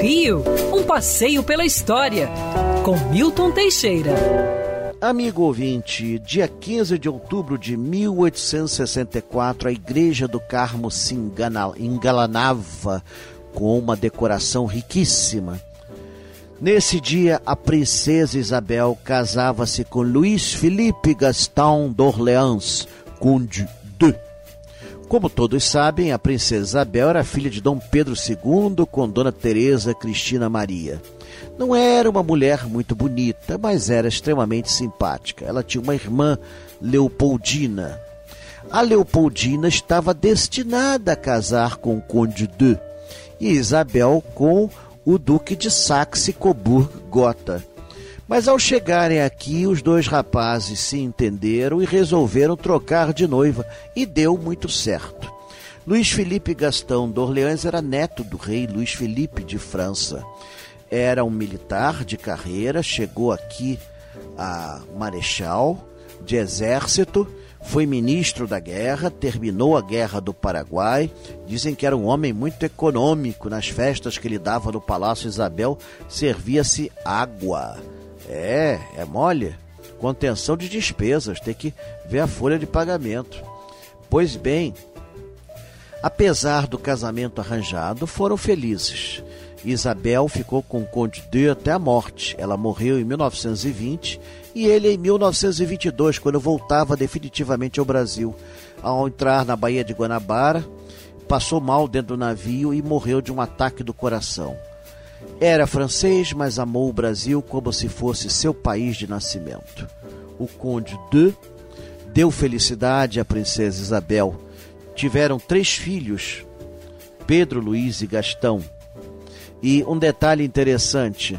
Rio, um passeio pela história, com Milton Teixeira. Amigo ouvinte, dia 15 de outubro de 1864, a Igreja do Carmo se engalanava com uma decoração riquíssima. Nesse dia, a princesa Isabel casava-se com Luís Felipe Gaston d'Orléans, conde de. Como todos sabem, a princesa Isabel era filha de Dom Pedro II com Dona Teresa Cristina Maria. Não era uma mulher muito bonita, mas era extremamente simpática. Ela tinha uma irmã, Leopoldina. A Leopoldina estava destinada a casar com o Conde de e Isabel com o Duque de Saxe-Coburg-Gotha. Mas ao chegarem aqui, os dois rapazes se entenderam e resolveram trocar de noiva, e deu muito certo. Luiz Felipe Gastão d'Orleans era neto do rei Luiz Felipe de França. Era um militar de carreira, chegou aqui a marechal de exército foi ministro da guerra, terminou a guerra do Paraguai. Dizem que era um homem muito econômico. Nas festas que ele dava no Palácio Isabel, servia-se água. É, é mole. Contenção de despesas, tem que ver a folha de pagamento. Pois bem, apesar do casamento arranjado, foram felizes. Isabel ficou com o Conde de até a morte. Ela morreu em 1920 e ele em 1922, quando voltava definitivamente ao Brasil. Ao entrar na Baía de Guanabara, passou mal dentro do navio e morreu de um ataque do coração. Era francês, mas amou o Brasil como se fosse seu país de nascimento. O Conde de deu felicidade à princesa Isabel. Tiveram três filhos, Pedro, Luiz e Gastão. E um detalhe interessante: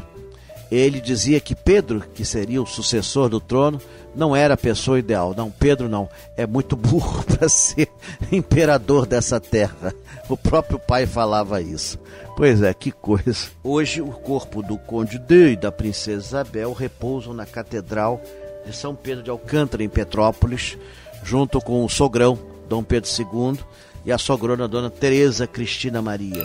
ele dizia que Pedro, que seria o sucessor do trono, não era a pessoa ideal. Não, Pedro não. É muito burro para ser imperador dessa terra. O próprio pai falava isso. Pois é, que coisa. Hoje, o corpo do Conde de e da Princesa Isabel repousam na Catedral de São Pedro de Alcântara, em Petrópolis, junto com o sogrão, Dom Pedro II, e a sogrona, Dona Teresa Cristina Maria.